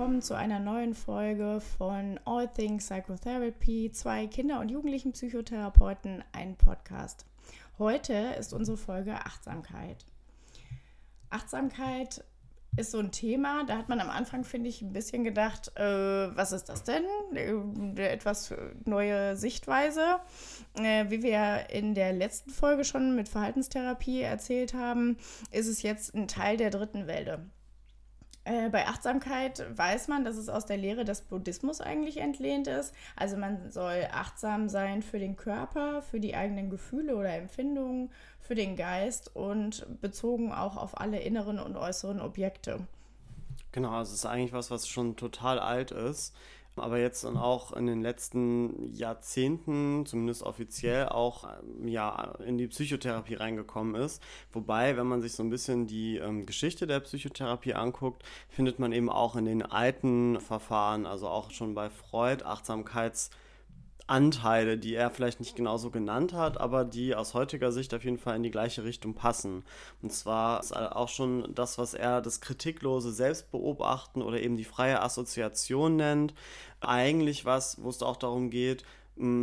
willkommen zu einer neuen Folge von All Things Psychotherapy, zwei Kinder- und Jugendlichen Psychotherapeuten, ein Podcast. Heute ist unsere Folge Achtsamkeit. Achtsamkeit ist so ein Thema, da hat man am Anfang, finde ich, ein bisschen gedacht, äh, was ist das denn? Eine etwas neue Sichtweise. Äh, wie wir in der letzten Folge schon mit Verhaltenstherapie erzählt haben, ist es jetzt ein Teil der dritten Welle. Äh, bei Achtsamkeit weiß man, dass es aus der Lehre des Buddhismus eigentlich entlehnt ist. Also man soll achtsam sein für den Körper, für die eigenen Gefühle oder Empfindungen, für den Geist und bezogen auch auf alle inneren und äußeren Objekte. Genau, also es ist eigentlich was, was schon total alt ist aber jetzt und auch in den letzten Jahrzehnten, zumindest offiziell, auch ähm, ja, in die Psychotherapie reingekommen ist. Wobei, wenn man sich so ein bisschen die ähm, Geschichte der Psychotherapie anguckt, findet man eben auch in den alten Verfahren, also auch schon bei Freud, Achtsamkeits- Anteile, die er vielleicht nicht genauso genannt hat, aber die aus heutiger Sicht auf jeden Fall in die gleiche Richtung passen. Und zwar ist auch schon das, was er das kritiklose Selbstbeobachten oder eben die freie Assoziation nennt, eigentlich was, wo es auch darum geht,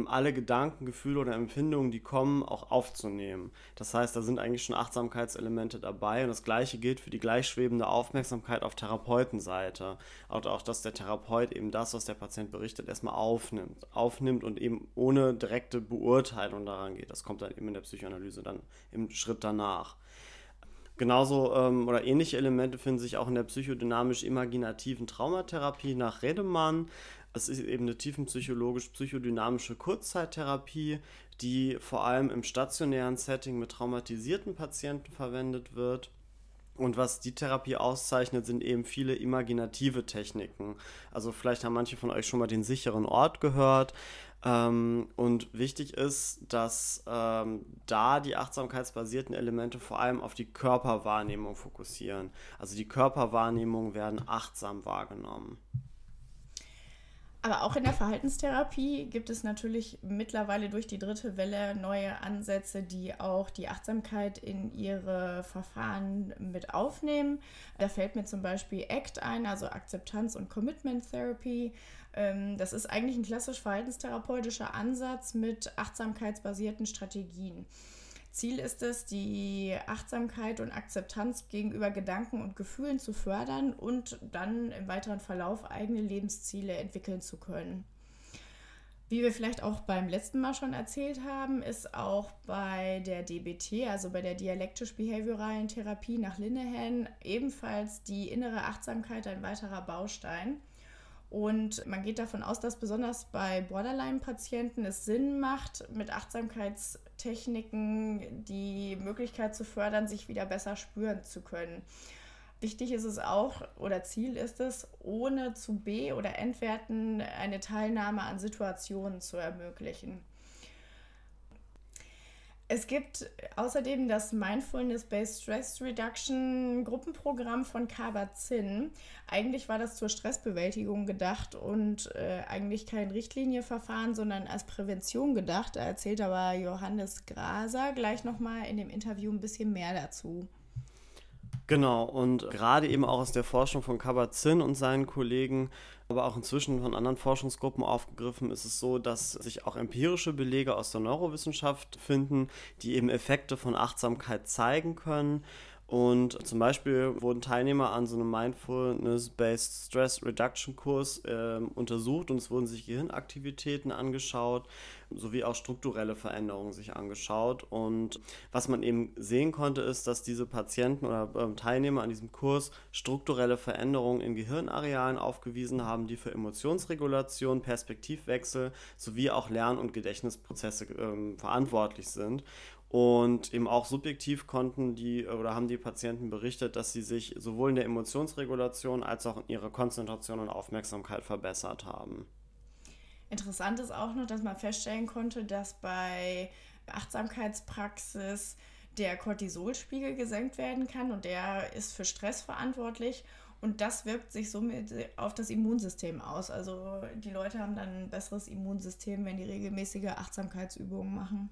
alle Gedanken, Gefühle oder Empfindungen, die kommen, auch aufzunehmen. Das heißt, da sind eigentlich schon Achtsamkeitselemente dabei und das gleiche gilt für die gleichschwebende Aufmerksamkeit auf Therapeutenseite. Auch, auch dass der Therapeut eben das, was der Patient berichtet, erstmal aufnimmt. Aufnimmt und eben ohne direkte Beurteilung daran geht. Das kommt dann eben in der Psychoanalyse dann im Schritt danach. Genauso ähm, oder ähnliche Elemente finden sich auch in der psychodynamisch-imaginativen Traumatherapie nach Redemann. Es ist eben eine tiefenpsychologisch-psychodynamische Kurzzeittherapie, die vor allem im stationären Setting mit traumatisierten Patienten verwendet wird. Und was die Therapie auszeichnet, sind eben viele imaginative Techniken. Also vielleicht haben manche von euch schon mal den sicheren Ort gehört. Ähm, und wichtig ist, dass ähm, da die achtsamkeitsbasierten Elemente vor allem auf die Körperwahrnehmung fokussieren. Also die Körperwahrnehmungen werden achtsam wahrgenommen. Aber auch in der Verhaltenstherapie gibt es natürlich mittlerweile durch die dritte Welle neue Ansätze, die auch die Achtsamkeit in ihre Verfahren mit aufnehmen. Da fällt mir zum Beispiel ACT ein, also Akzeptanz- und Commitment Therapy. Ähm, das ist eigentlich ein klassisch verhaltenstherapeutischer Ansatz mit achtsamkeitsbasierten Strategien. Ziel ist es, die Achtsamkeit und Akzeptanz gegenüber Gedanken und Gefühlen zu fördern und dann im weiteren Verlauf eigene Lebensziele entwickeln zu können. Wie wir vielleicht auch beim letzten Mal schon erzählt haben, ist auch bei der DBT, also bei der dialektisch-behavioralen Therapie nach Linehan, ebenfalls die innere Achtsamkeit ein weiterer Baustein. Und man geht davon aus, dass besonders bei Borderline-Patienten es Sinn macht, mit Achtsamkeitstechniken die Möglichkeit zu fördern, sich wieder besser spüren zu können. Wichtig ist es auch, oder Ziel ist es, ohne zu be- oder entwerten eine Teilnahme an Situationen zu ermöglichen. Es gibt außerdem das Mindfulness-Based Stress Reduction Gruppenprogramm von Kabat-Zinn. Eigentlich war das zur Stressbewältigung gedacht und äh, eigentlich kein Richtlinienverfahren, sondern als Prävention gedacht. Da erzählt aber Johannes Graser gleich nochmal in dem Interview ein bisschen mehr dazu. Genau, und gerade eben auch aus der Forschung von Kabat-Zinn und seinen Kollegen, aber auch inzwischen von anderen Forschungsgruppen aufgegriffen, ist es so, dass sich auch empirische Belege aus der Neurowissenschaft finden, die eben Effekte von Achtsamkeit zeigen können. Und zum Beispiel wurden Teilnehmer an so einem Mindfulness-Based Stress Reduction Kurs äh, untersucht und es wurden sich Gehirnaktivitäten angeschaut, sowie auch strukturelle Veränderungen sich angeschaut. Und was man eben sehen konnte, ist, dass diese Patienten oder äh, Teilnehmer an diesem Kurs strukturelle Veränderungen in Gehirnarealen aufgewiesen haben, die für Emotionsregulation, Perspektivwechsel sowie auch Lern- und Gedächtnisprozesse äh, verantwortlich sind. Und eben auch subjektiv konnten die oder haben die Patienten berichtet, dass sie sich sowohl in der Emotionsregulation als auch in ihrer Konzentration und Aufmerksamkeit verbessert haben. Interessant ist auch noch, dass man feststellen konnte, dass bei Achtsamkeitspraxis der Cortisolspiegel gesenkt werden kann und der ist für Stress verantwortlich und das wirkt sich somit auf das Immunsystem aus. Also die Leute haben dann ein besseres Immunsystem, wenn die regelmäßige Achtsamkeitsübungen machen.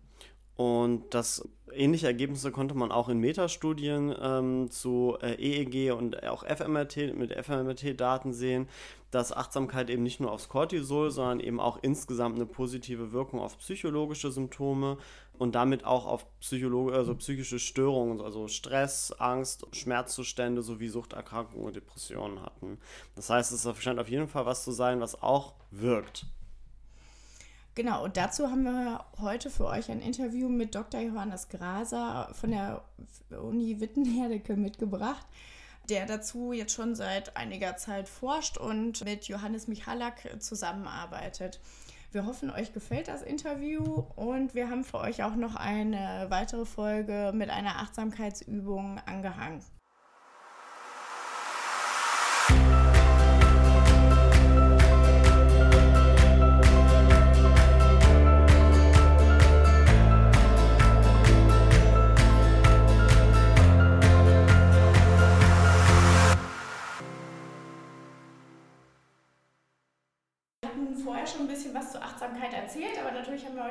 Und das ähnliche Ergebnisse konnte man auch in Metastudien ähm, zu äh, EEG und auch FMRT mit FMRT-Daten sehen, dass Achtsamkeit eben nicht nur aufs Cortisol, sondern eben auch insgesamt eine positive Wirkung auf psychologische Symptome und damit auch auf Psycholo also psychische Störungen, also Stress, Angst, Schmerzzustände sowie Suchterkrankungen und Depressionen hatten. Das heißt, es scheint auf jeden Fall was zu sein, was auch wirkt. Genau, und dazu haben wir heute für euch ein Interview mit Dr. Johannes Graser von der Uni Wittenherdecke mitgebracht, der dazu jetzt schon seit einiger Zeit forscht und mit Johannes Michalak zusammenarbeitet. Wir hoffen, euch gefällt das Interview und wir haben für euch auch noch eine weitere Folge mit einer Achtsamkeitsübung angehangen.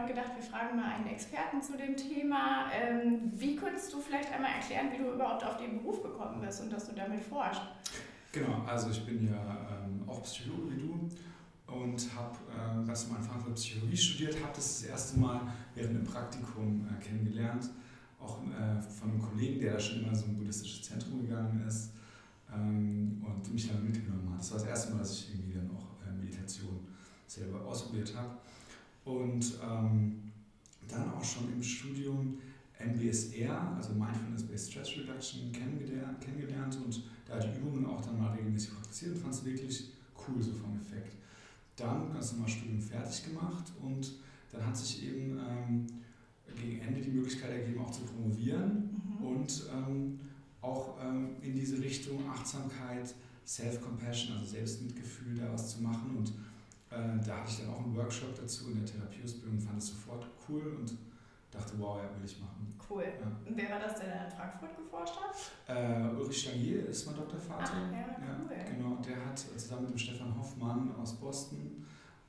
Haben gedacht, wir fragen mal einen Experten zu dem Thema. Ähm, wie könntest du vielleicht einmal erklären, wie du überhaupt auf den Beruf gekommen bist und dass du damit forschst? Genau, also ich bin ja ähm, auch Psychologe wie du und habe äh, ganz am Anfang Psychologie studiert, habe das das erste Mal während dem Praktikum äh, kennengelernt, auch äh, von einem Kollegen, der da schon immer so ein buddhistisches Zentrum gegangen ist ähm, und mich dann mitgenommen hat. Das war das erste Mal, dass ich irgendwie dann auch äh, Meditation selber ausprobiert habe. Und ähm, dann auch schon im Studium MBSR, also Mindfulness-Based Stress Reduction, kennengelernt, und da die Übungen auch dann mal regelmäßig praktiziert und fand es wirklich cool so vom Effekt. Dann ganz normal Studium fertig gemacht und dann hat sich eben ähm, gegen Ende die Möglichkeit ergeben, auch zu promovieren mhm. und ähm, auch ähm, in diese Richtung Achtsamkeit, Self-Compassion, also Selbstmitgefühl da was zu machen und da hatte ich dann auch einen Workshop dazu in der Therapieausbildung, fand es sofort cool und dachte, wow, ja, will ich machen. Cool. Ja. Und wer war das, der in Frankfurt geforscht hat? Äh, Ulrich Stangier ist mein Doktorvater. Ach, ja, cool. Ja, genau, der hat zusammen mit dem Stefan Hoffmann aus Boston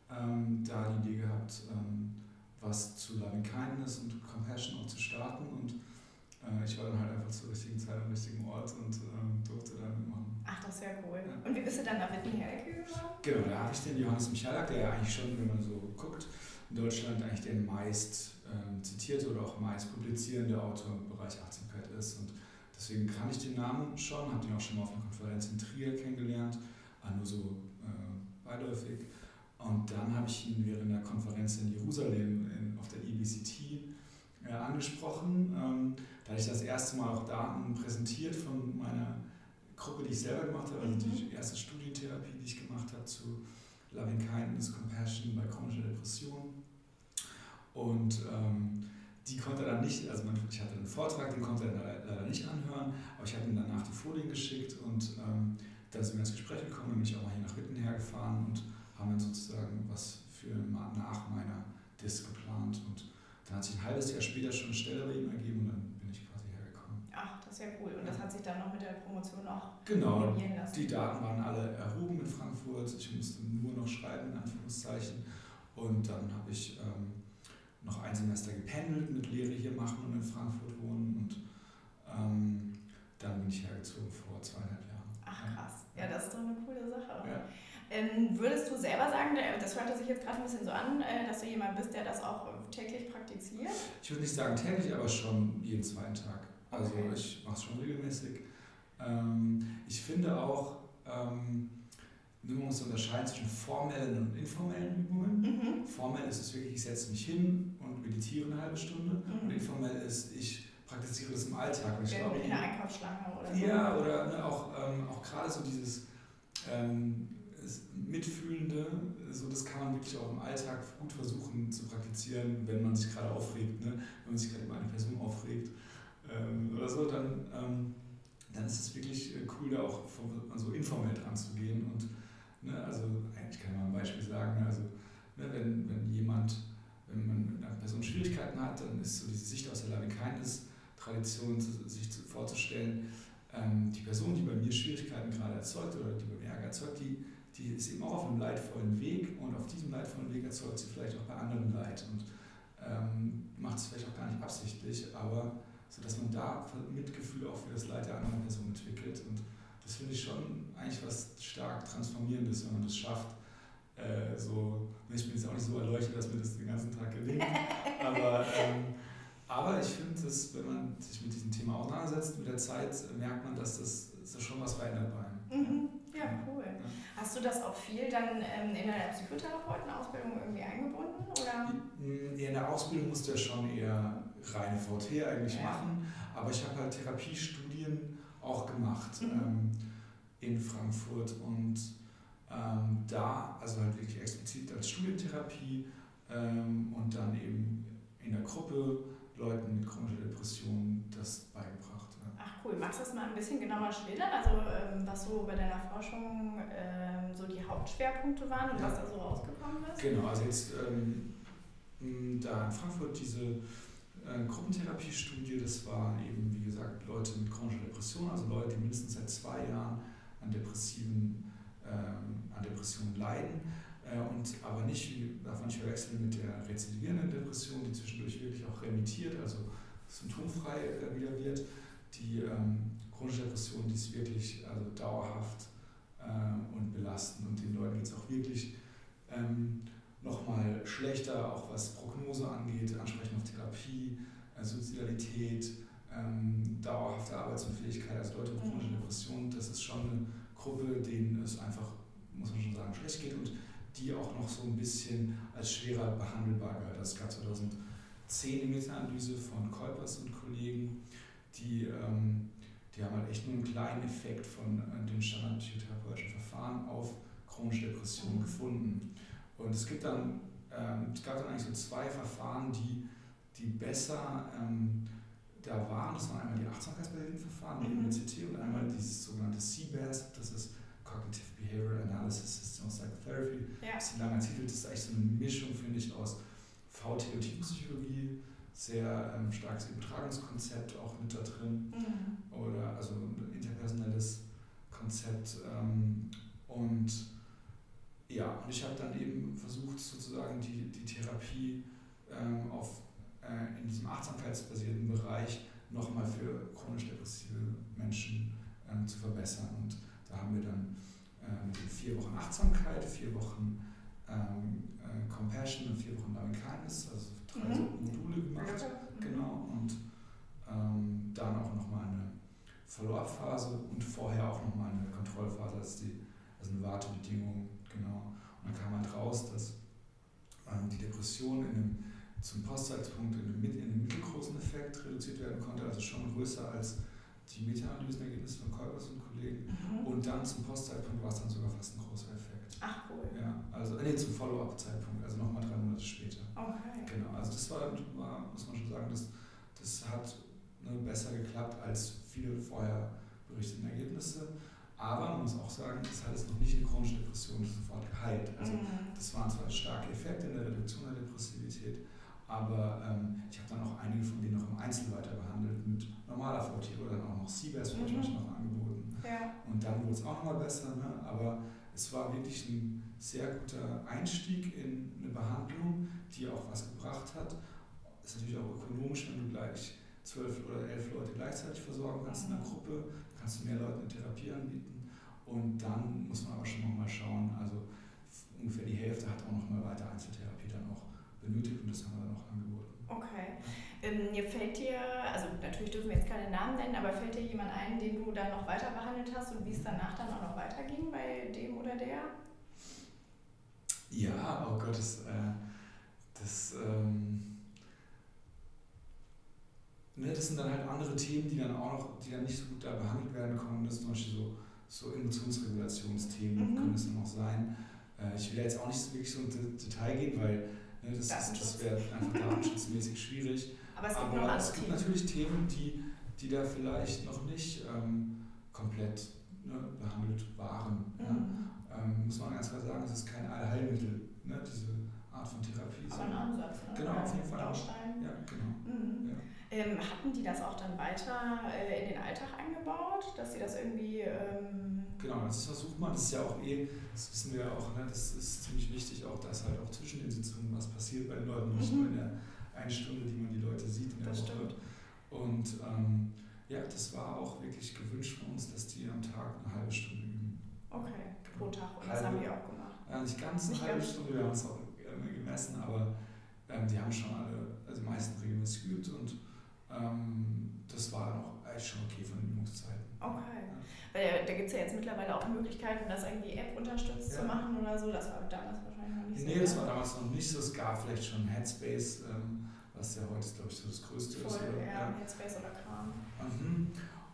ähm, da die Idee gehabt, ähm, was zu Loving Kindness und Compassion auch zu starten und äh, ich war dann halt einfach zur richtigen Zeit am richtigen Ort und ähm, durfte da mitmachen. Ach, das ist ja cool. Ja. Und wie bist du dann nach Wittenherdecke gekommen? Genau, da habe ich den Johannes Michalak, der ja eigentlich schon, wenn man so guckt, in Deutschland eigentlich der meist ähm, zitierte oder auch meist publizierende Autor im Bereich Achtsamkeit ist. Und deswegen kann ich den Namen schon, habe den auch schon mal auf einer Konferenz in Trier kennengelernt, nur so äh, beiläufig. Und dann habe ich ihn während der Konferenz in Jerusalem in, auf der EBCT äh, angesprochen. Ähm, da habe ich das erste Mal auch Daten präsentiert von meiner Gruppe, die ich selber gemacht habe, also die mhm. erste Studientherapie, die ich gemacht habe zu Loving Kindness, Compassion bei chronischer Depression. Und ähm, die konnte er dann nicht, also ich hatte einen Vortrag, den konnte er leider nicht anhören, aber ich habe ihm danach die Folien geschickt und ähm, dann sind wir ins Gespräch gekommen, dann bin ich auch mal hier nach Witten hergefahren und haben dann sozusagen was für nach meiner Disc geplant und dann hat sich ein halbes Jahr später schon eine Stelle bei ihm ergeben und dann bin ich quasi hergekommen. Ach, das ist ja cool. Und das hat sich dann noch mit der Promotion auch genau, lassen. Die Daten waren alle erhoben in Frankfurt. Ich musste nur noch schreiben, in Anführungszeichen. Und dann habe ich ähm, noch ein Semester gependelt, mit Lehre hier machen und in Frankfurt wohnen. Und ähm, dann bin ich hergezogen vor zweieinhalb Jahren. Ach krass. Ja, das ist doch eine coole Sache. Ja. Ähm, würdest du selber sagen, das hört sich jetzt gerade ein bisschen so an, äh, dass du jemand bist, der das auch täglich praktiziert? Ich würde nicht sagen täglich, aber schon jeden zweiten Tag. Also okay. ich mache es schon regelmäßig. Ähm, ich finde auch, ähm, man muss unterscheiden zwischen formellen und informellen Übungen. Mhm. Formell ist es wirklich, ich setze mich hin und meditiere eine halbe Stunde. Mhm. Und informell ist, ich praktiziere das im Alltag. Ich glaube, in der Einkaufsschlange oder so. Ja, oder ne, auch, ähm, auch gerade so dieses ähm, Mitfühlende, so das kann man wirklich auch im Alltag gut versuchen zu praktizieren, wenn man sich gerade aufregt, ne? wenn man sich gerade über eine Person aufregt ähm, oder so, dann, ähm, dann ist es wirklich äh, cool, da auch so also informell dran zu gehen. Und ne, also ich kann mal ein Beispiel sagen, also ne, wenn, wenn jemand, wenn man mit einer Person Schwierigkeiten hat, dann ist so diese Sicht aus der Loving Kindness Tradition, sich vorzustellen, ähm, die Person, die bei mir Schwierigkeiten gerade erzeugt oder die bei mir Ärger erzeugt, die die ist eben auch auf einem leidvollen Weg und auf diesem leidvollen Weg erzeugt sie vielleicht auch bei anderen Leid und ähm, macht es vielleicht auch gar nicht absichtlich, aber so dass man da Mitgefühl auch für das Leid der anderen Person entwickelt. Und das finde ich schon eigentlich was stark Transformierendes, wenn man das schafft. Äh, so, ich bin jetzt auch nicht so erleuchtet, dass mir das den ganzen Tag gelingt, aber, ähm, aber ich finde, dass wenn man sich mit diesem Thema auseinandersetzt, mit der Zeit merkt man, dass das, das schon was verändert bei einem. Mhm. Ja, cool. Hast du das auch viel dann ähm, in deiner Psychotherapeutenausbildung irgendwie eingebunden? Oder? In der Ausbildung musst du ja schon eher reine VT eigentlich ja. machen, aber ich habe halt Therapiestudien auch gemacht mhm. ähm, in Frankfurt und ähm, da, also halt wirklich explizit als Studientherapie ähm, und dann eben in der Gruppe Leuten mit chronischer Depression das beigebracht. Cool, magst du das mal ein bisschen genauer schildern? Also ähm, was so bei deiner Forschung ähm, so die Hauptschwerpunkte waren und ja. was da so rausgekommen ist? Genau, also jetzt ähm, da in Frankfurt diese äh, Gruppentherapiestudie, das waren eben, wie gesagt, Leute mit chronischer Depression, also Leute, die mindestens seit zwei Jahren an depressiven ähm, an Depressionen leiden äh, und aber nicht, darf man nicht verwechseln mit der rezidivierenden Depression, die zwischendurch wirklich auch remittiert, also symptomfrei äh, wieder wird. Die ähm, chronische Depression, die ist wirklich also dauerhaft äh, und belastend und den Leuten geht es auch wirklich ähm, nochmal schlechter, auch was Prognose angeht, Ansprechen auf Therapie, äh, Suizidalität, ähm, dauerhafte Arbeitsunfähigkeit, also Leute mit chronischer mhm. Depression, das ist schon eine Gruppe, denen es einfach, muss man schon sagen, schlecht geht und die auch noch so ein bisschen als schwerer behandelbar galt. Es gab 2010 die Meta-Analyse von Kolpers und Kollegen, die, ähm, die haben halt echt nur einen kleinen Effekt von äh, den standardpsychotherapeutischen Verfahren auf chronische Depressionen mhm. gefunden. Und es gibt dann, ähm, es gab dann eigentlich so zwei Verfahren, die, die besser ähm, da waren. Das waren einmal die achtsamkeitsbasierten Verfahren, mhm. MCT, und einmal dieses sogenannte CBAS, das ist Cognitive Behavioral Analysis System Psychotherapy. Ja. Das ist ein langer Titel, das ist eigentlich so eine Mischung, finde ich, aus VT und Tiefenpsychologie, sehr ähm, starkes Übertragungskonzept auch mit da drin, mhm. oder also ein interpersonelles Konzept. Ähm, und ja, und ich habe dann eben versucht, sozusagen die, die Therapie ähm, auf, äh, in diesem achtsamkeitsbasierten Bereich nochmal für chronisch depressive Menschen ähm, zu verbessern. Und da haben wir dann ähm, vier Wochen Achtsamkeit, vier Wochen ähm, äh, Compassion und vier Wochen Loving Kindness, also drei mhm. Module gemacht. Mhm. Genau. Und ähm, dann auch nochmal eine Follow-up-Phase und vorher auch nochmal eine Kontrollphase, also, die, also eine Wartebedingung. Genau. Und dann kam halt raus, dass ähm, die Depression in einem, zum Postzeitpunkt in einem, in einem mittelgroßen Effekt reduziert werden konnte, also schon größer als die Meta-Analysenergebnisse von Kolbers und Kollegen. Mhm. Und dann zum Postzeitpunkt war es dann sogar fast ein großer Effekt. Ach cool. Ja, also nee, zum Follow-up-Zeitpunkt, also nochmal drei Monate später. Okay. Genau, also das war, war muss man schon sagen, das, das hat ne, besser geklappt als viele vorher berichteten Ergebnisse. Aber man muss auch sagen, das hat es noch nicht eine chronische Depression sofort geheilt. Also mhm. das waren zwar starke Effekte in der Reduktion der Depressivität, aber ähm, ich habe dann auch einige von denen noch im Einzel weiter behandelt mit normaler VT oder dann auch noch CBS mhm. noch angeboten. Ja. Und dann wurde es auch nochmal besser, ne? aber es war wirklich ein sehr guter Einstieg in eine Behandlung, die auch was gebracht hat. Ist natürlich auch ökonomisch, wenn du gleich zwölf oder elf Leute gleichzeitig versorgen kannst in einer mhm. Gruppe, kannst du mehr Leuten eine Therapie anbieten. Und dann muss man aber schon nochmal schauen, also ungefähr die Hälfte hat auch nochmal weiter Einzeltherapie dann auch benötigt und das haben wir dann auch angeboten. Okay. Ähm, mir fällt dir, also natürlich dürfen wir jetzt keine Namen nennen, aber fällt dir jemand ein, den du dann noch weiter behandelt hast und wie es danach dann auch noch weiterging bei dem oder der? Das, äh, das, ähm, ne, das sind dann halt andere Themen, die dann auch noch, die dann nicht so gut da behandelt werden können. Das ist zum Beispiel so, so Emotionsregulationsthemen mhm. können es dann auch sein. Äh, ich will jetzt auch nicht so wirklich so ins Detail gehen, weil Ne, das, das wäre einfach datenschutzmäßig schwierig. Aber es gibt, Aber es gibt natürlich Themen, die, die da vielleicht noch nicht ähm, komplett ne, behandelt waren. Mhm. Ja. Ähm, muss man ganz klar sagen, es ist kein Allheilmittel, ne, diese Art von Therapie. Aber ein Ansatz. Ne? Genau, auf jeden Fall. Baustein. Ja, genau. Mhm. Ja. Ähm, hatten die das auch dann weiter äh, in den Alltag eingebaut, dass sie das irgendwie... Ähm genau, das versucht man, das ist ja auch eh, das wissen wir ja auch, ne, das ist ziemlich wichtig auch, dass halt auch zwischen den Sitzungen was passiert bei den Leuten, nicht mhm. nur in der einen Stunde, die man die Leute sieht in der das Und ähm, ja, das war auch wirklich gewünscht von uns, dass die am Tag eine halbe Stunde üben. Okay, pro Tag. Und das haben die auch gemacht. Ja, nicht ganz eine halbe Stunde, wir haben es auch gemessen, aber ähm, die haben schon alle, also die meisten regelmäßig geübt und ähm, das war dann auch eigentlich schon okay von den Übungszeiten. Okay. Ja. Weil da gibt es ja jetzt mittlerweile auch Möglichkeiten, das irgendwie App unterstützt ja. zu machen oder so. Das war damals wahrscheinlich noch nicht so. Nee, das war damals noch nicht so. Es gab vielleicht schon Headspace, ähm, was ja heute, glaube ich, so das Größte Voll, ist. Oder? Ja, Headspace oder Kram. Mhm.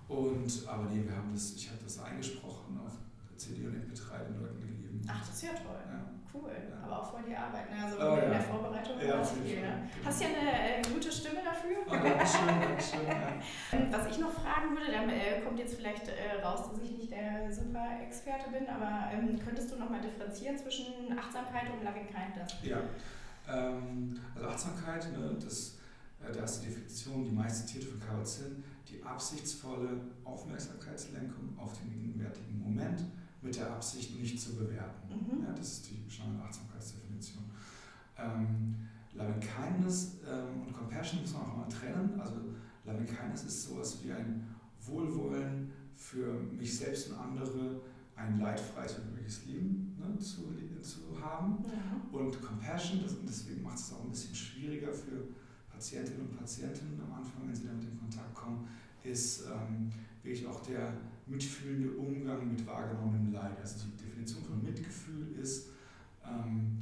Und, aber nee, wir haben das, ich habe das eingesprochen auf CD und MP3 den Leuten gegeben. Ach, das ist ja toll. Ja. Cool, ja. aber auch voll die Arbeit. Ne? Also oh, in der Vorbereitung ja, war viel. Ne? Hast ja eine äh, gute Stimme dafür. Oh, Dankeschön, Dankeschön. Ja. Was ich noch fragen würde, da äh, kommt jetzt vielleicht äh, raus, dass ich nicht der Super-Experte bin, aber ähm, könntest du nochmal differenzieren zwischen Achtsamkeit und Loving Kindness? Ja, ähm, also Achtsamkeit, ne, das, äh, da ist die Definition, die meist zitierte von Kabat-Zinn, die absichtsvolle Aufmerksamkeitslenkung auf den gegenwärtigen Moment mit der Absicht, nicht zu bewerten. Mhm. Ja, das ist die Standard-Achtsamkeitsdefinition. Ähm, Loving Kindness ähm, und Compassion muss man auch mal trennen. Also Loving Kindness ist sowas wie ein Wohlwollen für mich selbst und andere, ein leidfreies und glückliches Leben ne, zu, zu haben. Ja. Und Compassion, das, und deswegen macht es auch ein bisschen schwieriger für Patientinnen und Patienten am Anfang, wenn sie damit in Kontakt kommen, ist ähm, wirklich auch der mitfühlende Umgang mit wahrgenommenem Leid. Also die Definition von Mitgefühl ist ähm,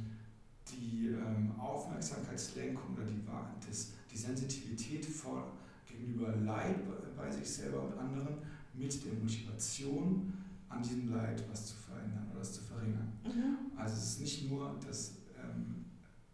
die ähm, Aufmerksamkeitslenkung oder die, das, die Sensitivität vor, gegenüber Leid bei sich selber und anderen mit der Motivation, an diesem Leid was zu verändern oder es zu verringern. Mhm. Also es ist nicht nur das ähm,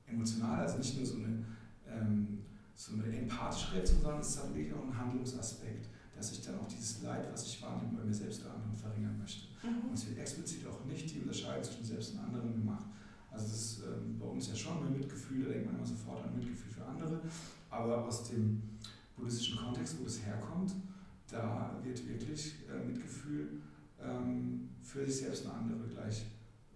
emotional, also nicht nur so eine, ähm, so eine empathische Reaktion, sondern es hat wirklich auch einen Handlungsaspekt dass ich dann auch dieses Leid, was ich wahrnehme, bei mir selbst oder anderen verringern möchte. Mhm. Und es wird explizit auch nicht die Unterscheidung zwischen selbst und anderen gemacht. Also das ist ähm, bei uns ja schon ein Mitgefühl, da denkt man immer sofort an Mitgefühl für andere, aber aus dem buddhistischen Kontext, wo das herkommt, da wird wirklich äh, Mitgefühl ähm, für sich selbst und andere gleich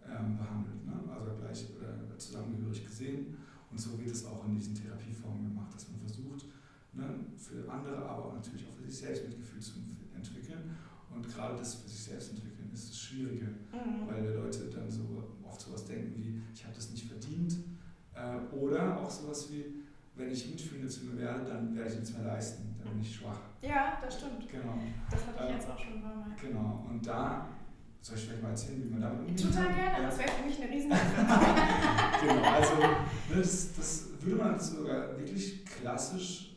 ähm, behandelt, ne? also gleich äh, zusammengehörig gesehen. Und so wird es auch in diesen Therapieformen gemacht, dass man versucht, ne, für andere, aber auch natürlich auch für sich selbst Mitgefühl zu entwickeln. Und gerade das für sich selbst entwickeln ist das Schwierige, Mhm. weil die Leute dann so oft sowas denken wie, ich habe das nicht verdient. Äh, oder auch sowas wie, wenn ich mitfühlende zu mir werde, dann werde ich nichts mehr leisten, dann bin ich schwach. Ja, das stimmt. Genau. Das hatte ich Ähm, jetzt auch schon Mal. Genau. Und da, soll ich vielleicht mal erzählen, wie man damit umgeht? Total gerne, Ja. das wäre für mich eine riesen genau, also ne, das, das würde man sogar wirklich klassisch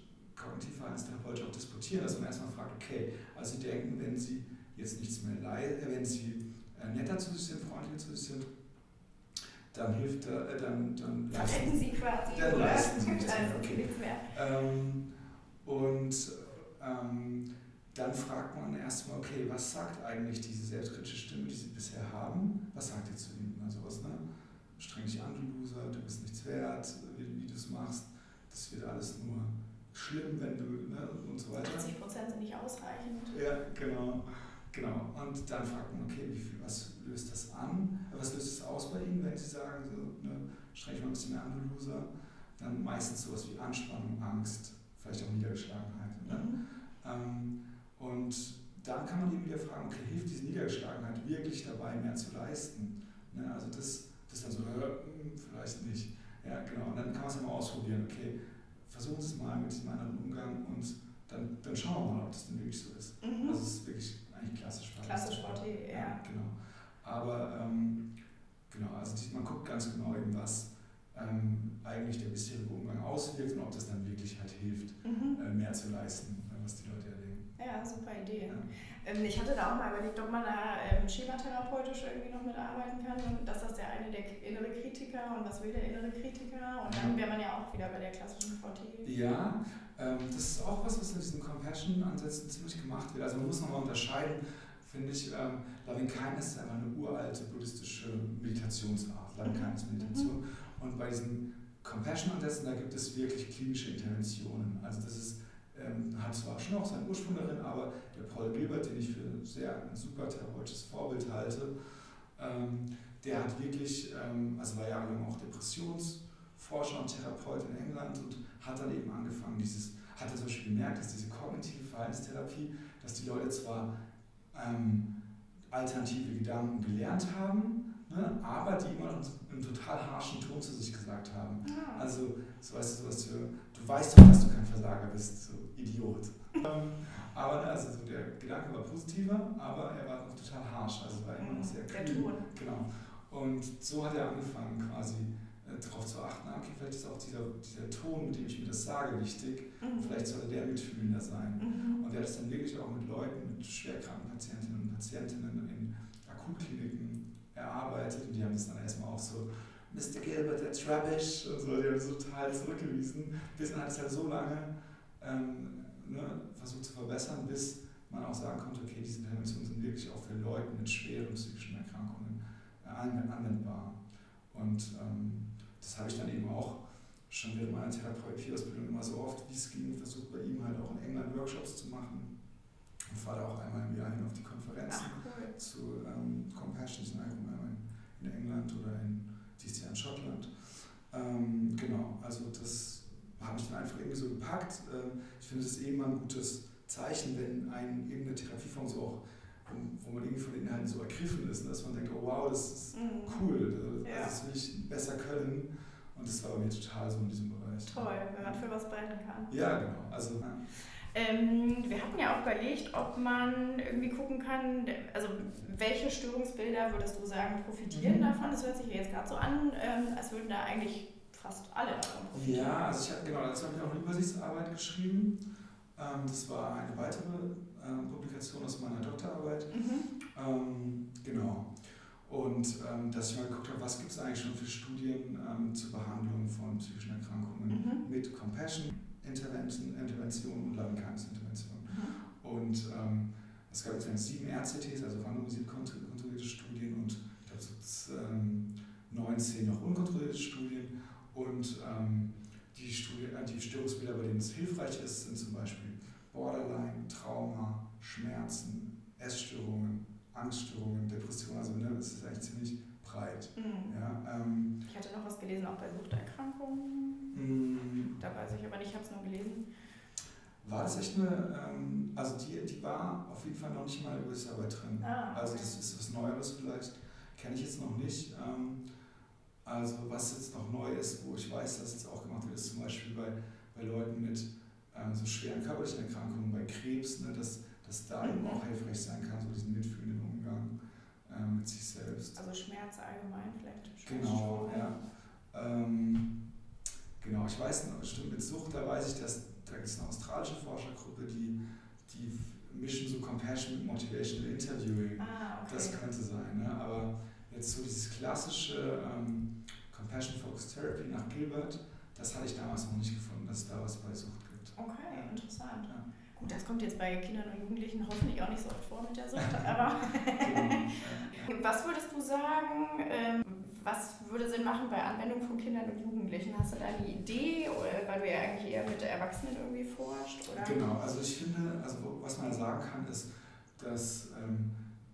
kognitiv verhaltenstherapeutisch auch disputieren, dass man erstmal fragt, okay, also Sie denken, wenn Sie jetzt nichts mehr leiden, äh, wenn Sie äh, netter zu sich sind, freundlicher zu sich sind, dann hilft äh, dann, dann Verwenden Sie quasi, dann leisten Sie nichts mehr, Leisten Sie okay. Ähm, und ähm, dann fragt man erstmal, okay, was sagt eigentlich diese selbstkritische Stimme, die Sie bisher haben? Was sagt ihr zu Ihnen? Also was, ne? Streng dich an, du Loser, du bist nichts wert, wie, wie du es machst. Das wird alles nur schlimm, wenn du, ne? und so weiter. 80 Prozent sind nicht ausreichend. Ja, genau. Genau. Und dann fragt man, okay, viel, was löst das an? Was löst es aus bei Ihnen, wenn Sie sagen, so, ne, streng mal ein bisschen mehr an, du Loser? Dann meistens sowas wie Anspannung, Angst, vielleicht auch Niedergeschlagenheit. Ne? Mhm. Ähm, und dann kann man eben wieder fragen, okay, hilft diese Niedergeschlagenheit wirklich dabei, mehr zu leisten? Ne? Also das, das dann so, äh, hm, vielleicht nicht. Ja, genau. Und dann kann man es mal ausprobieren, okay, versuchen Sie es mal mit diesem anderen Umgang und dann, dann schauen wir mal, ob das denn wirklich so ist. Mhm. Also es ist wirklich eigentlich klassisch. Klassisch VT, ja. Genau. Aber ähm, genau, also man guckt ganz genau eben, was ähm, eigentlich der bisherige Umgang auswirkt und ob das dann wirklich halt hilft, Mhm. äh, mehr zu leisten, äh, was die Leute erleben. Ja, super Idee. Ja. Ähm, ich hatte da auch mal überlegt, ob man da ähm, schematherapeutisch irgendwie noch mitarbeiten kann. Und das ist der eine der innere Kritiker und was will der innere Kritiker? Und dann wäre man ja auch wieder bei der klassischen VT. Ja, das ist auch was, was in diesen Compassion-Ansätzen ziemlich gemacht wird. Also man muss nochmal unterscheiden, finde ich, ähm, Loving Kindness ist einfach eine uralte buddhistische Meditationsart, Loving Mhm. Kindness Meditation. Und bei diesen Compassion-Ansätzen, da gibt es wirklich klinische Interventionen. Also das ist, ähm, hat zwar schon auch seinen Ursprung darin, aber der Paul Gilbert, den ich für sehr ein super therapeutisches Vorbild halte, ähm, der hat wirklich, ähm, also war jahrelang auch Depressionsforscher und Therapeut in England und hat dann eben angefangen, dieses hat er zum Beispiel gemerkt, dass diese kognitive Verhaltenstherapie, dass die Leute zwar ähm, alternative Gedanken gelernt haben, ne, aber die immer noch einen total harschen Ton zu sich gesagt haben. Ja. Also, so weißt du, sowas für, du weißt doch, dass du kein Versager bist, so Idiot. Aber ne, also so der Gedanke war positiver, aber er war noch total harsch, also war immer noch sehr kühl. Der Ton. Genau. Und so hat er angefangen, quasi darauf zu achten, ah, okay, vielleicht ist auch dieser, dieser Ton, mit dem ich mir das sage, wichtig. Mhm. Vielleicht sollte der mitfühlender sein. Mhm. Und er hat es dann wirklich auch mit Leuten, mit schwerkranken Patientinnen und Patientinnen in Akutkliniken erarbeitet. Und die haben es dann erstmal auch so, Mr. Gilbert, that's rubbish. Und so, die haben es total zurückgewiesen. Bis dann hat es halt so lange ähm, ne, versucht zu verbessern, bis man auch sagen konnte, okay, diese Interventionen sind wirklich auch für Leute mit schweren psychischen Erkrankungen äh, anwendbar. Und ähm, das habe ich dann eben auch schon während meiner Therapieausbildung immer so oft, wie es ging, versucht bei ihm halt auch in England Workshops zu machen. Und fahre da auch einmal im Jahr hin auf die Konferenzen Ach, cool. zu ähm, Compassion, sind einmal in England oder in, dieses Jahr in Schottland. Ähm, genau, also das habe ich dann einfach irgendwie so gepackt. Ähm, ich finde es eh immer ein gutes Zeichen, wenn ein, irgendeine Therapieform so auch, wo, man irgendwie von den Inhalten so ergriffen ist, dass man denkt, oh wow, das ist mhm. cool, ja. das will ich besser können. Und das war bei mir total so in diesem Bereich. Toll, wenn man für was brennen kann. Ja, genau. Also, ja. Ähm, wir hatten ja auch überlegt, ob man irgendwie gucken kann, also welche Störungsbilder würdest du sagen profitieren mhm. davon? Das hört sich ja jetzt gerade so an, ähm, als würden da eigentlich fast alle davon profitieren. Ja, also ich habe genau, dazu habe ich auch eine Übersichtsarbeit geschrieben. Ähm, das war eine weitere ähm, Publikation aus meiner Doktorarbeit. Mhm. Ähm, genau. Und ähm, dass ich mal geguckt habe, was gibt es eigentlich schon für Studien ähm, zur Behandlung von psychischen Erkrankungen mhm. mit Compassion Intervention, Intervention und Loving Kindness Intervention. Mhm. Und ähm, es gab jetzt sieben RCTs, also randomisiert kontrollierte Studien und ich glaube so 19 noch unkontrollierte Studien. Und ähm, die, Studie, äh, die Störungsbilder, bei denen es hilfreich ist, sind zum Beispiel Borderline, Trauma, Schmerzen, Essstörungen, Angststörungen, Depressionen. Also ne, das ist eigentlich ziemlich breit. Mhm. Ja, ähm, ich hatte noch was gelesen, auch bei Suchterkrankungen. Mhm. Da weiß ich aber nicht, ich habe es nur gelesen. War das echt eine, ähm, also die, die war auf jeden Fall noch nicht mal über Arbeit drin. Ah, okay. Also das ist was Neues vielleicht, kenne ich jetzt noch nicht. Ähm, also was jetzt noch neu ist, wo ich weiß, dass es auch gemacht wird, ist zum Beispiel bei, bei Leuten mit ähm, so schweren körperlichen Erkrankungen, bei Krebs, ne, dass, dass da eben auch hilfreich sein kann, so diesen mitfühlenden Umgang ähm, mit sich selbst. Also Schmerz allgemein vielleicht. Genau, ja. Ähm, genau, ich weiß noch, stimmt mit Sucht, da weiß ich, dass da gibt es eine australische Forschergruppe, die, die mischen so Compassion mit Motivational Interviewing. Ah, okay. Das könnte sein, ne? aber jetzt so dieses klassische ähm, Compassion Focused Therapy nach Gilbert, das hatte ich damals noch nicht gefunden, dass es da was bei Sucht gibt. Okay, interessant. Ja. Gut, das kommt jetzt bei Kindern und Jugendlichen hoffentlich auch nicht so oft vor mit der Sucht, aber was würdest du sagen, ähm, was würde Sinn machen bei Anwendung von Kindern und Jugendlichen? Hast du da eine Idee, oder, weil du ja eigentlich eher mit Erwachsenen irgendwie forscht? Oder? Genau, also ich finde, also was man sagen kann, ist, dass ähm,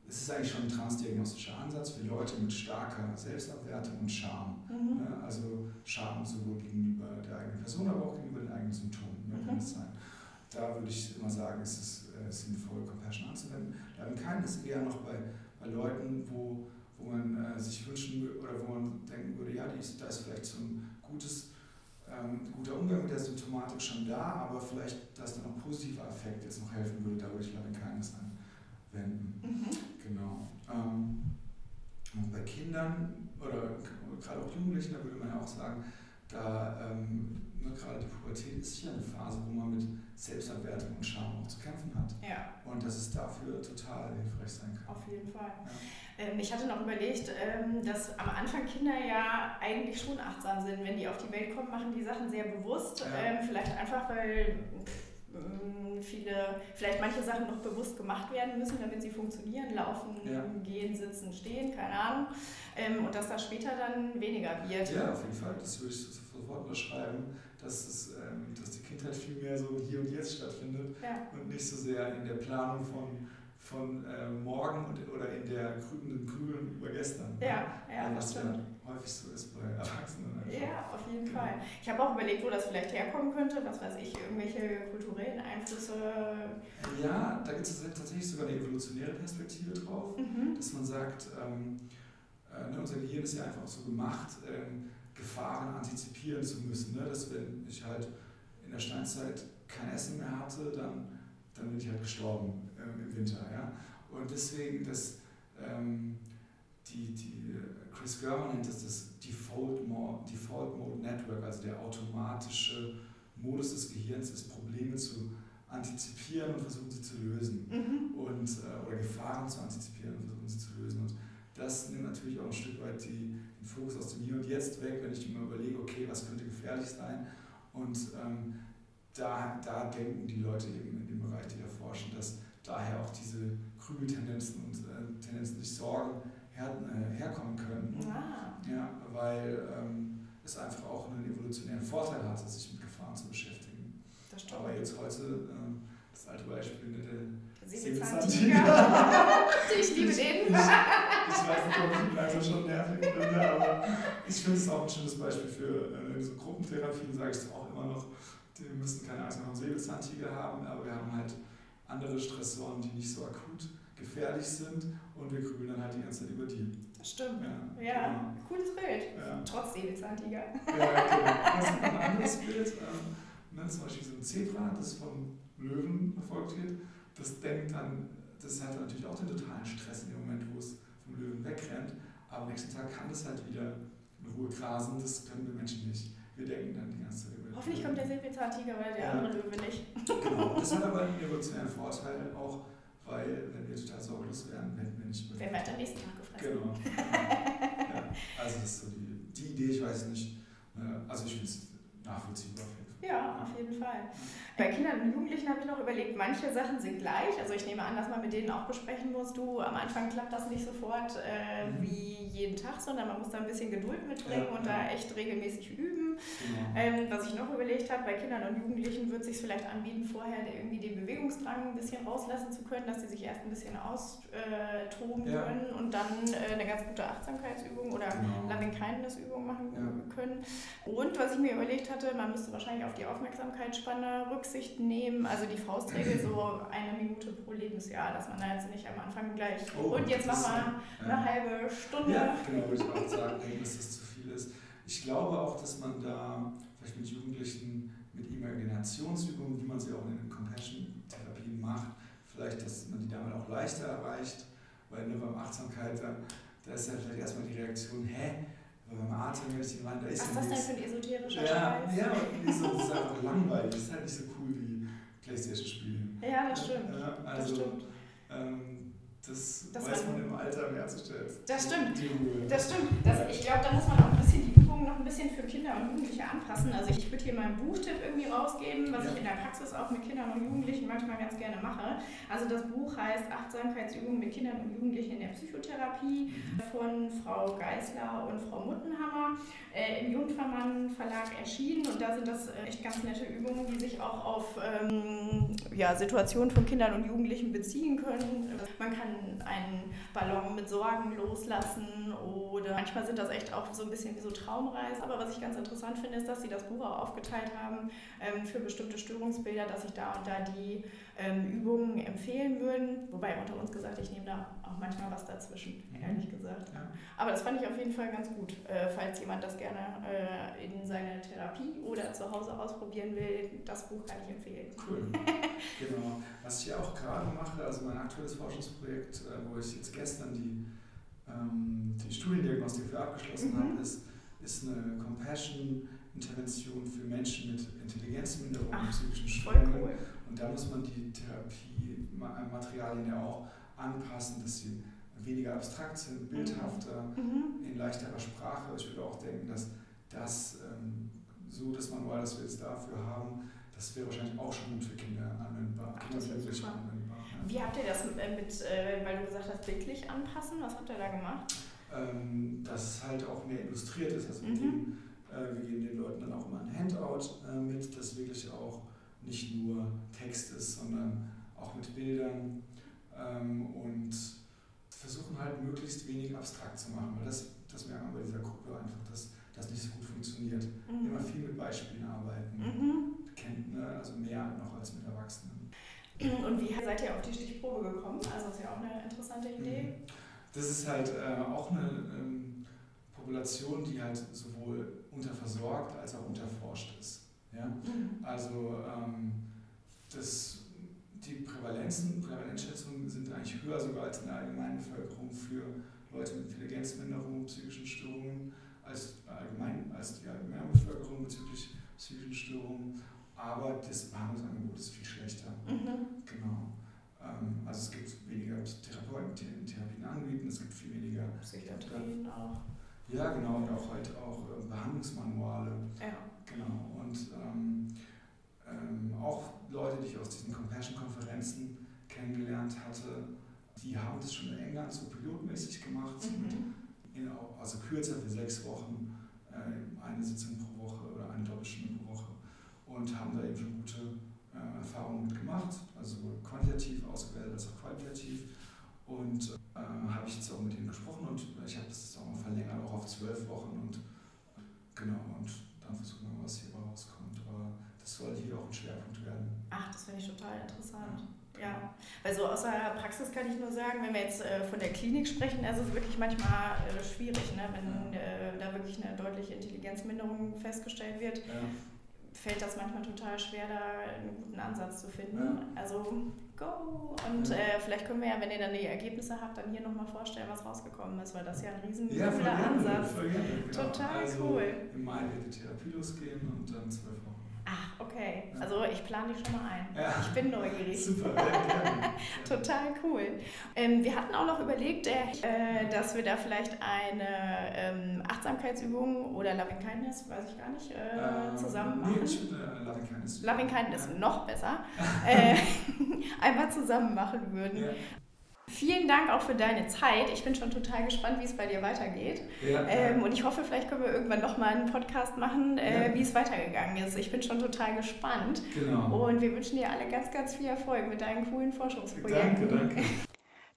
es ist eigentlich schon ein transdiagnostischer Ansatz für Leute mit starker Selbstabwertung und Scham. Mhm. Ne? Also Scham sowohl gegenüber der eigenen Person, aber auch gegenüber den eigenen Symptomen kann es sein. Da würde ich immer sagen, es ist äh, sinnvoll, Compassion anzuwenden. Darin kann es eher noch bei, bei Leuten, wo, wo man äh, sich wünschen oder wo man denken würde, ja, die ist, da ist vielleicht so ein gutes, ähm, guter Umgang mit der Symptomatik schon da, aber vielleicht, dass dann noch positiver Effekt jetzt noch helfen würde, da würde ich Loving Kindness anwenden. Mhm. Genau. Ähm, und bei Kindern oder gerade auch Jugendlichen, da würde man ja auch sagen, da ähm, ne, gerade die Pubertät ist ja eine Phase, wo man mit Selbstabwertung und Scham auch zu kämpfen hat. Ja. Und dass es dafür total hilfreich sein kann. Auf jeden Fall. Ja. Ähm, ich hatte noch überlegt, ähm, dass am Anfang Kinder ja eigentlich schon achtsam sind. Wenn die auf die Welt kommen, machen die Sachen sehr bewusst. Ja. Ähm, vielleicht einfach, weil. Pff, viele, vielleicht manche Sachen noch bewusst gemacht werden müssen, damit sie funktionieren, laufen, ja. gehen, sitzen, stehen, keine Ahnung. Ähm, und dass das später dann weniger wird. Ja, auf jeden Fall, das würde ich sofort unterschreiben, dass, es, ähm, dass die Kindheit viel mehr so hier und jetzt stattfindet ja. und nicht so sehr in der Planung von von äh, morgen und, oder in der grünen Grübeln über gestern. Ja, ja, was ja häufig so ist bei Erwachsenen. Einfach. Ja, auf jeden Fall. Ich habe auch überlegt, wo das vielleicht herkommen könnte. Was weiß ich, irgendwelche kulturellen Einflüsse. Ja, da gibt es tatsächlich sogar eine evolutionäre Perspektive drauf, mhm. dass man sagt, ähm, äh, ne, unser Gehirn ist ja einfach so gemacht, ähm, Gefahren antizipieren zu müssen. Ne? Dass wenn ich halt in der Steinzeit kein Essen mehr hatte, dann, dann bin ich halt gestorben ähm, im Winter. Ja? Und deswegen, dass ähm, die, die Chris Germer nennt das das Default Mode, Default Mode Network, also der automatische Modus des Gehirns ist, Probleme zu antizipieren und versuchen sie zu lösen. Mhm. Und, äh, oder Gefahren zu antizipieren und versuchen sie zu lösen. Und das nimmt natürlich auch ein Stück weit die, den Fokus aus dem Hier und Jetzt weg, wenn ich mir überlege, okay, was könnte gefährlich sein. Und ähm, da, da denken die Leute eben in dem Bereich, die da forschen, dass daher auch diese Krümeltendenzen und äh, Tendenzen sich Sorgen her, äh, herkommen können. Ah. Ja, weil ähm, es einfach auch einen evolutionären Vorteil hat, sich mit Gefahren zu beschäftigen. Das stimmt. Aber jetzt heute, äh, das alte Beispiel, ne, der Säbelzahntiger. ich liebe den. Ich, ich, weiß nicht, ob ich ihn langsam schon nervig finde, aber ich finde es auch ein schönes Beispiel für äh, so Gruppentherapien, sage ich es auch immer noch. Wir müssen keine Angst vor dem Säbelzahntiger haben, aber wir haben halt andere Stressoren, die nicht so akut gefährlich sind und wir grübeln dann halt die ganze Zeit über die. Das stimmt. Ja, ja genau. cooles Bild. Ja. Trotz Säbelzahntiger. Ja, genau. Das ist ein anderes Bild. Ähm, ne, zum Beispiel so ein Zebra, das vom Löwen verfolgt wird, das denkt dann, das hat natürlich auch den totalen Stress in dem Moment, wo es vom Löwen wegrennt. Aber am nächsten Tag kann das halt wieder in Ruhe grasen. Das können wir Menschen nicht. Wir denken dann die ganze Zeit Hoffentlich kommt der Säbelzahntiger oder der ja. andere Löwe nicht. Genau, das hat aber einen evolutionären Vorteil auch weil wenn wir total sorglos wären, hätten wir nicht mehr. Wer wird am nächsten Tag gefressen? Genau. ja, also das ist so die, die Idee, ich weiß nicht. Ne, also ich finde es nachvollziehbar Fall. Ja, auf jeden Fall. Bei Kindern und Jugendlichen habe ich noch überlegt, manche Sachen sind gleich. Also ich nehme an, dass man mit denen auch besprechen muss, du, am Anfang klappt das nicht sofort äh, mhm. wie jeden Tag, sondern man muss da ein bisschen Geduld mitbringen ja, und ja. da echt regelmäßig üben. Genau. Ähm, was ich noch überlegt habe, bei Kindern und Jugendlichen wird es sich vielleicht anbieten, vorher irgendwie den Bewegungsdrang ein bisschen rauslassen zu können, dass sie sich erst ein bisschen austoben ja. können und dann äh, eine ganz gute Achtsamkeitsübung oder genau. Loving Kindness-Übung machen können. Und was ich mir überlegt hatte, man müsste wahrscheinlich auf die Aufmerksamkeitsspanne Rücksicht nehmen. Also die Faustregel so eine Minute pro Lebensjahr, dass man da jetzt nicht am Anfang gleich oh, und jetzt machen wir eine halbe Stunde. Ja, genau, würde ich auch sagen, dass das zu viel ist. Ich glaube auch, dass man da vielleicht mit Jugendlichen mit Imaginationsübungen, wie man sie auch in den Compassion-Therapien macht, vielleicht, dass man die damit auch leichter erreicht, weil nur beim Achtsamkeit, da, da ist ja vielleicht erstmal die Reaktion, hä? Beim Atem, wenn ich den rein, da ist Was ist das denn für ein esoterischer ja, Scheiß? Ja, das ist, das ist einfach langweilig, das ist halt nicht so cool wie Playstation spielen. Ja, das stimmt. Ja, also, das stimmt. Ähm, das, das weiß man im Alter mehr zu stellen. Das stimmt. Das stimmt. Das, ich glaube, da muss man auch ein bisschen die ein bisschen für Kinder und Jugendliche anpassen. Also ich würde hier mal einen Buchtipp irgendwie rausgeben, was ja. ich in der Praxis auch mit Kindern und Jugendlichen manchmal ganz gerne mache. Also das Buch heißt Achtsamkeitsübungen mit Kindern und Jugendlichen in der Psychotherapie mhm. von Frau Geisler und Frau Muttenhammer äh, im Jungfermann Verlag erschienen. Und da sind das äh, echt ganz nette Übungen, die sich auch auf ähm, ja, Situationen von Kindern und Jugendlichen beziehen können. Man kann einen Ballon mit Sorgen loslassen oder manchmal sind das echt auch so ein bisschen wie so Traumreisen. Aber was ich ganz interessant finde, ist, dass sie das Buch auch aufgeteilt haben ähm, für bestimmte Störungsbilder, dass sich da und da die ähm, Übungen empfehlen würden. Wobei unter uns gesagt, ich nehme da auch manchmal was dazwischen, mhm. ehrlich gesagt. Ja. Aber das fand ich auf jeden Fall ganz gut, äh, falls jemand das gerne äh, in seiner Therapie oder zu Hause ausprobieren will. Das Buch kann ich empfehlen. Cool. genau. Was ich auch gerade mache, also mein aktuelles Forschungsprojekt, äh, wo ich jetzt gestern die, ähm, die Studiendiagnostik für abgeschlossen mhm. habe, ist, ist eine Compassion-Intervention für Menschen mit Intelligenzminderung und psychischen Störungen. Cool. Und da muss man die Therapiematerialien ja auch anpassen, dass sie weniger abstrakt sind, bildhafter, mhm. in leichterer Sprache. Ich würde auch denken, dass das ähm, so das Manual, das wir jetzt dafür haben, das wäre wahrscheinlich auch schon gut für Kinder anwendbar. Ach, Kinder das anwendbar ja. Wie habt ihr das mit, äh, weil du gesagt hast, bildlich anpassen? Was habt ihr da gemacht? Ähm, dass es halt auch mehr illustriert ist. Also mhm. wir, geben, äh, wir geben den Leuten dann auch immer ein Handout äh, mit, das wirklich auch nicht nur Text ist, sondern auch mit Bildern ähm, und versuchen halt möglichst wenig abstrakt zu machen, weil das, das das merkt man bei dieser Gruppe einfach, dass das nicht so gut funktioniert. Mhm. Immer viel mit Beispielen arbeiten, mhm. kennt, ne? also mehr noch als mit Erwachsenen. Und wie seid ihr auf die Stichprobe gekommen? Also das ist ja auch eine interessante Idee. Mhm. Das ist halt äh, auch eine ähm, Population, die halt sowohl unterversorgt als auch unterforscht ist. Ja? Mhm. Also ähm, das, die Prävalenzen, Prävalenzschätzungen sind eigentlich höher sogar als in der allgemeinen Bevölkerung für Leute mit Intelligenzminderung, psychischen Störungen, als, allgemein, als die allgemeine Bevölkerung bezüglich psychischen Störungen. Aber das Behandlungsangebot ist viel schlechter. Mhm. Genau. Ähm, also es gibt weniger Therapeuten, die Therapien anbieten, es gibt viel weniger Psychiatrien auch. Ja, genau, und auch halt auch äh, Behandlungsmanuale. Ja. Genau. Und ähm, ähm, auch Leute, die ich aus diesen Compassion-Konferenzen kennengelernt hatte, die haben das schon in England so pilotmäßig gemacht. Mhm. In, also kürzer für sechs Wochen, äh, eine Sitzung pro Woche oder eine Doppelstunde pro Woche. Und haben da eben schon gute äh, Erfahrungen mitgemacht, also sowohl quantitativ ausgewertet als auch qualitativ. Und äh, habe ich jetzt auch mit denen gesprochen und ich habe das auch mal verlängert, auch auf zwölf Wochen. Und genau, und dann versuchen wir mal, was hier rauskommt. Aber das soll hier auch ein Schwerpunkt werden. Ach, das finde ich total interessant. Ja, weil so aus der Praxis kann ich nur sagen, wenn wir jetzt äh, von der Klinik sprechen, ist es wirklich manchmal äh, schwierig, ne? wenn äh, da wirklich eine deutliche Intelligenzminderung festgestellt wird. Ja fällt das manchmal total schwer, da einen guten Ansatz zu finden. Ja. Also go! Und ja. äh, vielleicht können wir ja, wenn ihr dann die Ergebnisse habt, dann hier nochmal vorstellen, was rausgekommen ist, weil das ja ein riesen ja, Ansatz. Gerne, genau. Total also cool. Im Mai wird die Therapie losgehen und dann zwölf Wochen. Ach, okay. Also ich plane die schon mal ein. Ja. Ich bin neugierig. Super. Total cool. Ähm, wir hatten auch noch überlegt, äh, dass wir da vielleicht eine ähm, Achtsamkeitsübung oder Loving Kindness, weiß ich gar nicht, äh, zusammen machen. Nee, ich finde äh, Loving Kindness. Loving Kindness ja. noch besser. äh, einmal zusammen machen würden. Ja. Vielen Dank auch für deine Zeit. Ich bin schon total gespannt, wie es bei dir weitergeht. Ja, ähm, und ich hoffe, vielleicht können wir irgendwann nochmal einen Podcast machen, äh, ja. wie es weitergegangen ist. Ich bin schon total gespannt. Genau. Und wir wünschen dir alle ganz, ganz viel Erfolg mit deinen coolen Forschungsprojekten. Danke, danke.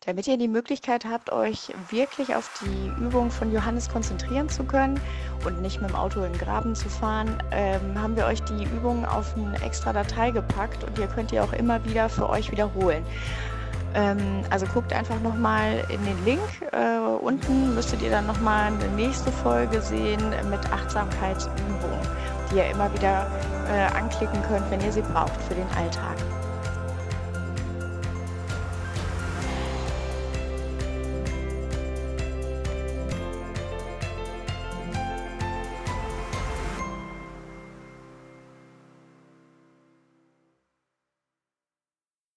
Damit ihr die Möglichkeit habt, euch wirklich auf die Übung von Johannes konzentrieren zu können und nicht mit dem Auto in den Graben zu fahren, ähm, haben wir euch die Übung auf eine extra Datei gepackt und ihr könnt die auch immer wieder für euch wiederholen. Ähm, also guckt einfach nochmal in den Link. Äh, unten müsstet ihr dann nochmal eine nächste Folge sehen mit Achtsamkeitsübungen, die ihr immer wieder äh, anklicken könnt, wenn ihr sie braucht für den Alltag.